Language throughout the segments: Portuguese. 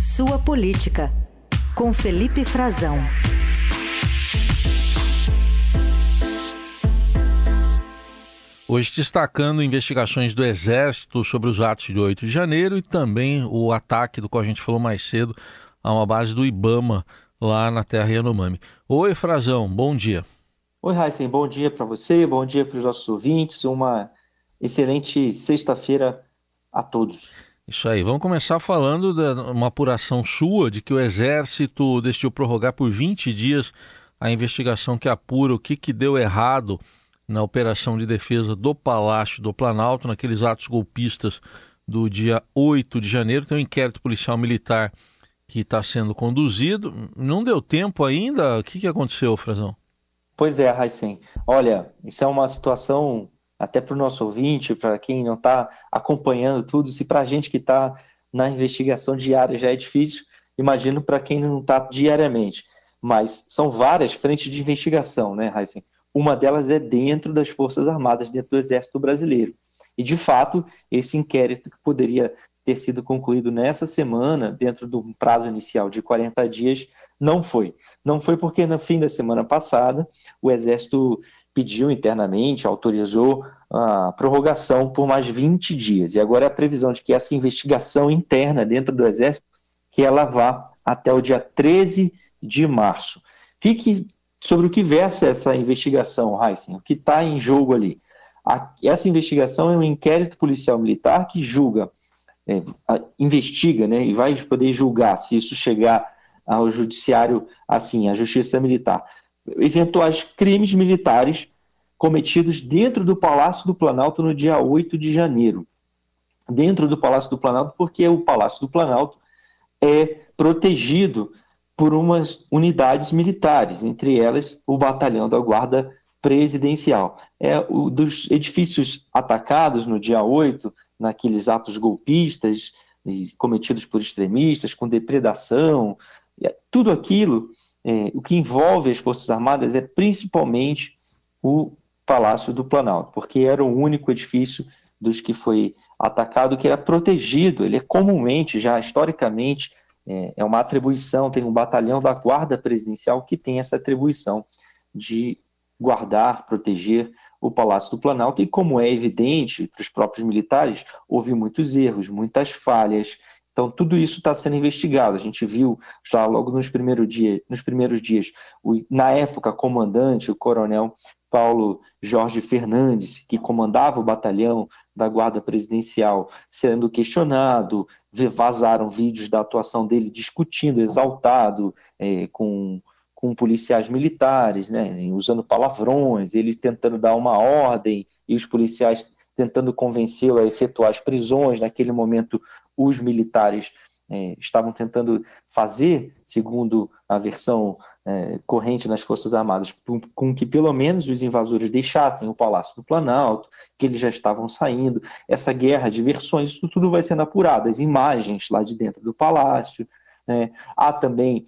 Sua Política, com Felipe Frazão. Hoje destacando investigações do Exército sobre os atos de 8 de janeiro e também o ataque do qual a gente falou mais cedo a uma base do Ibama lá na terra Yanomami. Oi, Frazão, bom dia. Oi, Heisen, bom dia para você, bom dia para os nossos ouvintes, uma excelente sexta-feira a todos. Isso aí, vamos começar falando de uma apuração sua de que o Exército decidiu prorrogar por 20 dias a investigação que apura o que, que deu errado na operação de defesa do Palácio do Planalto, naqueles atos golpistas do dia 8 de janeiro. Tem um inquérito policial militar que está sendo conduzido. Não deu tempo ainda? O que, que aconteceu, Frazão? Pois é, Raicen. Olha, isso é uma situação, até para o nosso ouvinte, para quem não está acompanhando tudo, se para a gente que está na investigação diária já é difícil, imagino para quem não está diariamente. Mas são várias frentes de investigação, né, Raicen? Uma delas é dentro das Forças Armadas, dentro do Exército Brasileiro. E, de fato, esse inquérito que poderia ter sido concluído nessa semana, dentro do prazo inicial de 40 dias, não foi. Não foi porque no fim da semana passada o Exército pediu internamente, autorizou a prorrogação por mais 20 dias. E agora é a previsão de que essa investigação interna dentro do Exército, que ela vá até o dia 13 de março. Que que, sobre o que versa essa investigação, Heisen? O que está em jogo ali? A, essa investigação é um inquérito policial militar que julga é, investiga né, e vai poder julgar se isso chegar ao judiciário assim, à justiça militar, eventuais crimes militares cometidos dentro do Palácio do Planalto no dia 8 de janeiro. Dentro do Palácio do Planalto, porque o Palácio do Planalto é protegido por umas unidades militares, entre elas o Batalhão da Guarda Presidencial. É o dos edifícios atacados no dia 8 naqueles atos golpistas cometidos por extremistas, com depredação, é, tudo aquilo, é, o que envolve as Forças Armadas é principalmente o Palácio do Planalto, porque era o único edifício dos que foi atacado que era protegido, ele é comumente, já historicamente, é, é uma atribuição, tem um batalhão da Guarda Presidencial que tem essa atribuição de guardar, proteger o Palácio do Planalto, e como é evidente para os próprios militares, houve muitos erros, muitas falhas. Então, tudo isso está sendo investigado. A gente viu já logo nos, nos primeiros dias, o, na época, comandante, o coronel Paulo Jorge Fernandes, que comandava o batalhão da Guarda Presidencial, sendo questionado, vazaram vídeos da atuação dele discutindo, exaltado, é, com com policiais militares, né, usando palavrões, ele tentando dar uma ordem e os policiais tentando convencê-lo a efetuar as prisões. Naquele momento, os militares é, estavam tentando fazer, segundo a versão é, corrente nas Forças Armadas, com, com, que pelo menos os invasores deixassem o Palácio do Planalto, que eles já estavam saindo. Essa guerra de versões, isso tudo vai sendo apurado, as imagens lá de dentro do palácio. Né? Há também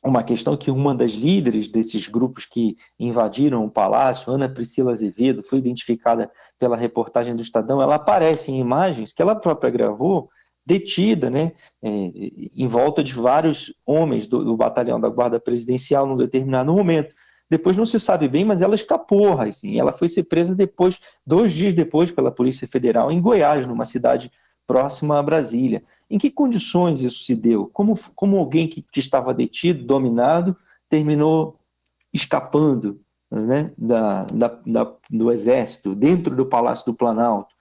uma questão que uma das líderes desses grupos que invadiram o palácio, Ana Priscila Azevedo, foi identificada pela reportagem do Estadão, ela aparece em imagens que ela própria gravou, detida, né, é, em volta de vários homens do, do, batalhão da Guarda Presidencial num determinado momento. Depois não se sabe bem, mas ela escapou, assim, ela foi ser presa depois, dois dias depois, pela Polícia Federal em Goiás, numa cidade próxima a Brasília. Em que condições isso se deu? Como, como alguém que, que estava detido, dominado, terminou escapando né, da, da, da, do exército, dentro do Palácio do Planalto?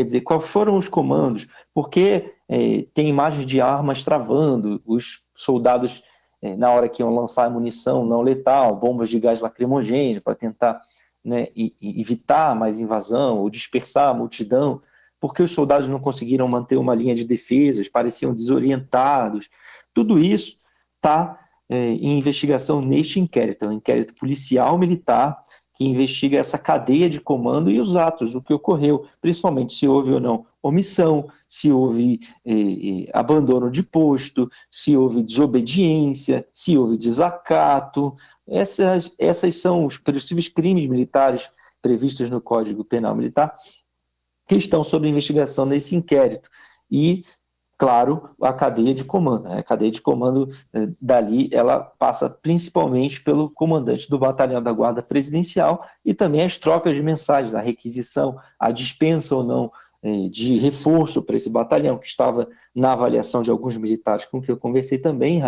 Quer dizer, quais foram os comandos? Porque é, tem imagens de armas travando, os soldados, é, na hora que iam lançar munição não letal, bombas de gás lacrimogêneo para tentar né, evitar mais invasão ou dispersar a multidão porque os soldados não conseguiram manter uma linha de defesas, pareciam desorientados. Tudo isso está é, em investigação neste inquérito, é um inquérito policial militar que investiga essa cadeia de comando e os atos, o que ocorreu, principalmente se houve ou não omissão, se houve é, é, abandono de posto, se houve desobediência, se houve desacato. Essas, essas são os possíveis crimes militares previstos no Código Penal Militar que estão sob investigação nesse inquérito. E claro, a cadeia de comando. Né? A cadeia de comando eh, dali, ela passa principalmente pelo comandante do batalhão da Guarda Presidencial e também as trocas de mensagens, a requisição, a dispensa ou não eh, de reforço para esse batalhão, que estava na avaliação de alguns militares com que eu conversei também,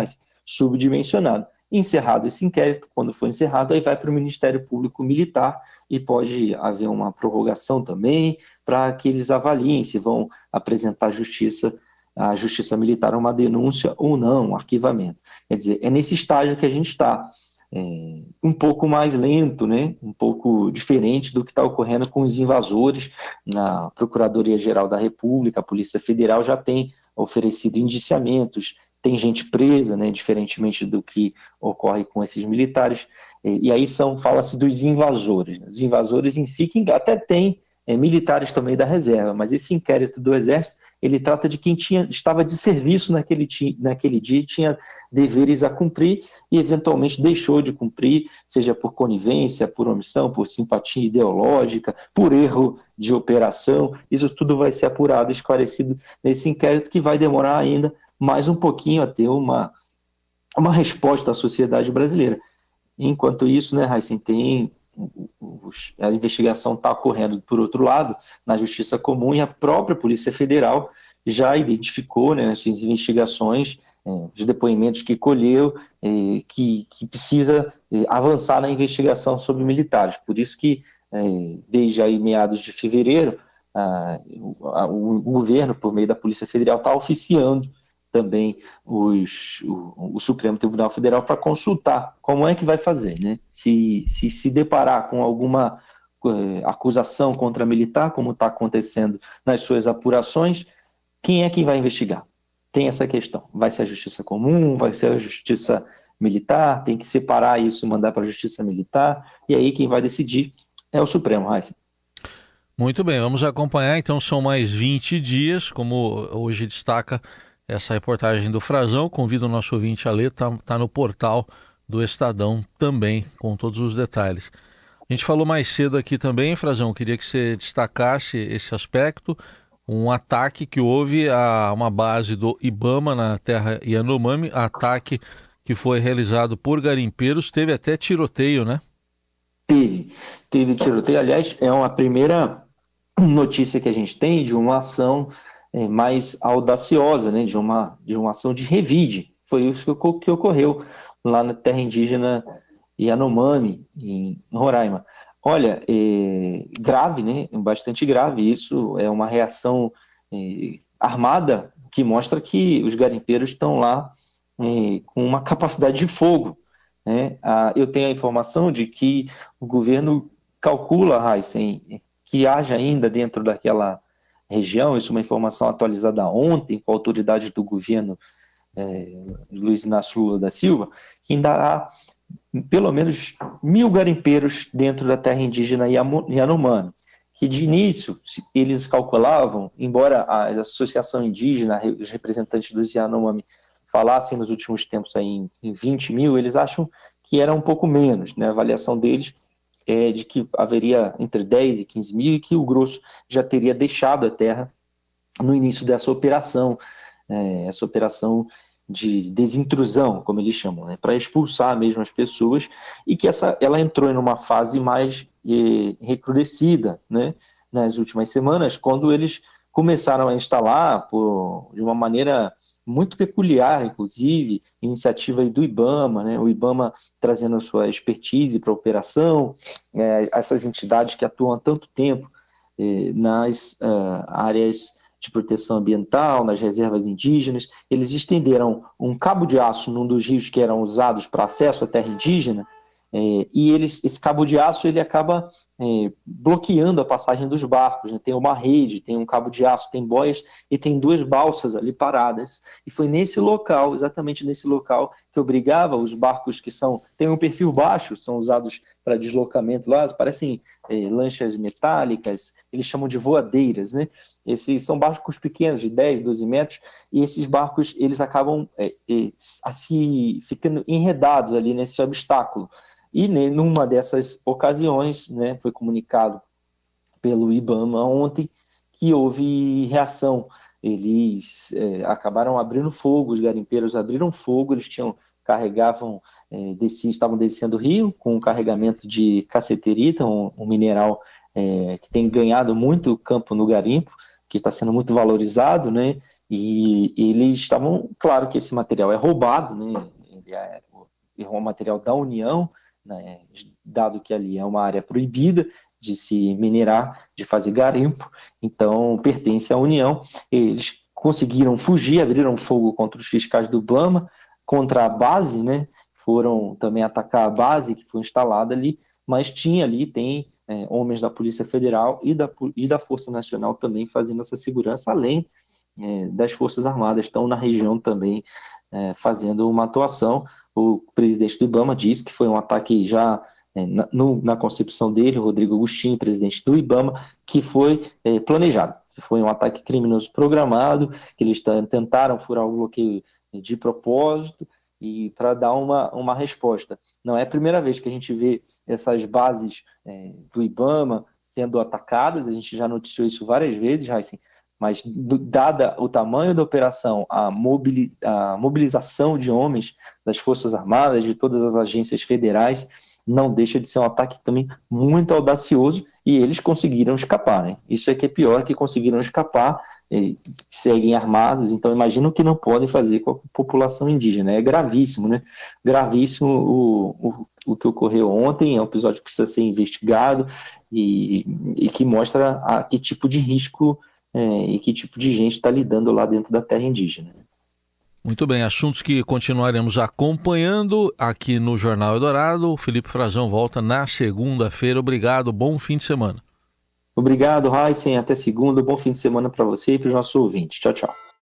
subdimensionado. Encerrado esse inquérito, quando for encerrado, aí vai para o Ministério Público Militar e pode haver uma prorrogação também para que eles avaliem se vão apresentar justiça a justiça militar uma denúncia ou não, um arquivamento. Quer dizer, é nesse estágio que a gente está. É, um pouco mais lento, né? um pouco diferente do que está ocorrendo com os invasores. Na Procuradoria-Geral da República, a Polícia Federal já tem oferecido indiciamentos, tem gente presa, né? diferentemente do que ocorre com esses militares. E, aí são fala-se dos invasores. Né? Os invasores em si, que até tem é, militares também da reserva, mas esse inquérito do Exército ele trata de quem tinha, estava de serviço naquele, naquele dia e tinha deveres a cumprir e eventualmente deixou de cumprir, seja por conivência, por omissão, por simpatia ideológica, por erro de operação. Isso tudo vai ser apurado, esclarecido nesse inquérito que vai demorar ainda mais um pouquinho a ter uma, uma resposta à sociedade brasileira. Enquanto isso, né, Heisen, tem a investigação está ocorrendo, por outro lado, na Justiça Comum e a própria Polícia Federal já identificou né, nas suas investigações, é, os depoimentos que colheu, é, que, que, precisa é, avançar na investigação sobre militares. Por isso que, desde aí meados de fevereiro, a, a, o, o governo, por meio da Polícia Federal, está oficiando também os, o, o, Supremo Tribunal Federal para consultar como é que vai fazer, né? Se se, se deparar com alguma eh, acusação contra militar, como está acontecendo nas suas apurações, quem é que vai investigar? Tem essa questão. Vai ser a Justiça Comum? Vai ser a Justiça Militar? Tem que separar isso e mandar para a Justiça Militar? E aí quem vai decidir é o Supremo, Raíssa. Muito bem, vamos acompanhar. Então são mais 20 dias, como hoje destaca essa reportagem do Frazão. Convido o nosso ouvinte a ler, está tá no portal do Estadão também, com todos os detalhes. A gente falou mais cedo aqui também, Frazão, queria que você destacasse esse aspecto, um ataque que houve a uma base do Ibama na terra Yanomami, ataque que foi realizado por garimpeiros, teve até tiroteio, né? Teve, teve tiroteio. Aliás, é uma primeira notícia que a gente tem de uma ação é, mais audaciosa, né, de, uma, de uma ação de revide. Foi isso que, que ocorreu lá na terra indígena Yanomami, em Roraima. Olha, é, grave, né, bastante grave isso, é uma reação é, armada que mostra que os garimpeiros estão lá é, com uma capacidade de fogo. Né? Ah, eu tenho a informação de que o governo calcula, Heisen, que haja ainda dentro daquela região, isso é uma informação atualizada ontem com autoridades do governo é, Luiz Inácio Lula da Silva, que ainda há pelo menos mil garimpeiros dentro da terra indígena Yanomami, que de início eles calculavam, embora a associação indígena, os representantes dos Yanomami falassem nos últimos tempos aí em 20 mil, eles acham que era um pouco menos, né? a avaliação deles é, de que haveria entre 10 e 15 mil e que o grosso já teria deixado a terra no início dessa operação, é, essa operação de desintrusão, como eles chamam, né, para expulsar mesmo as pessoas, e que essa, ela entrou em uma fase mais é, recrudescida né, nas últimas semanas, quando eles começaram a instalar por, de uma maneira muito peculiar, inclusive, iniciativa do IBAMA, né? o IBAMA trazendo a sua expertise para a operação, é, essas entidades que atuam há tanto tempo é, nas é, áreas de proteção ambiental, nas reservas indígenas, eles estenderam um cabo de aço num dos rios que eram usados para acesso à terra indígena, é, e eles, esse cabo de aço ele acaba é, bloqueando a passagem dos barcos. Né? Tem uma rede, tem um cabo de aço, tem boias e tem duas balsas ali paradas. E foi nesse local, exatamente nesse local, que obrigava os barcos que são têm um perfil baixo, são usados para deslocamento lá, parecem é, lanchas metálicas, eles chamam de voadeiras, né? Esses são barcos pequenos, de 10, 12 metros, e esses barcos eles acabam é, é, assim, ficando enredados ali nesse obstáculo. E numa dessas ocasiões, né, foi comunicado pelo IBAMA ontem que houve reação eles é, acabaram abrindo fogo, os garimpeiros abriram fogo, eles tinham carregavam, é, desci, estavam descendo o rio com um carregamento de caceterita, um, um mineral é, que tem ganhado muito campo no garimpo, que está sendo muito valorizado, né? E, e eles estavam, claro que esse material é roubado, né? Ele é, é um material da União, né? dado que ali é uma área proibida de se minerar, de fazer garimpo, então pertence à União. Eles conseguiram fugir, abriram fogo contra os fiscais do Bama, contra a base, né? Foram também atacar a base que foi instalada ali, mas tinha ali, tem é, homens da Polícia Federal e da, e da Força Nacional também fazendo essa segurança, além é, das Forças Armadas, estão na região também é, fazendo uma atuação. O presidente do Ibama disse que foi um ataque já é, na, no, na, concepção dele, Rodrigo Agostinho, presidente do Ibama, que foi é, planejado, que foi um ataque criminoso programado, que eles tentaram furar o bloqueio de propósito e para dar uma, uma resposta. Não é a primeira vez que a gente vê essas bases é, do IBAMA sendo atacadas, a gente já noticiou isso várias vezes, Heisen, mas do, dada o tamanho da operação, a, mobili, a mobilização de homens das Forças Armadas, de todas as agências federais, não deixa de ser um ataque também muito audacioso e eles conseguiram escapar. Né? Isso é que é pior, que conseguiram escapar, seguem armados, então imagina o que não podem fazer com a população indígena. É gravíssimo, né? Gravíssimo o, o, o que ocorreu ontem, é um episódio que precisa ser investigado e, e que mostra a que tipo de risco é, e que tipo de gente está lidando lá dentro da terra indígena. Muito bem, assuntos que continuaremos acompanhando aqui no Jornal Eldorado. O Felipe Frazão volta na segunda-feira. Obrigado, bom fim de semana. Obrigado, Heisen. Até segunda. Bom fim de semana para você e para os nossos ouvintes. Tchau, tchau.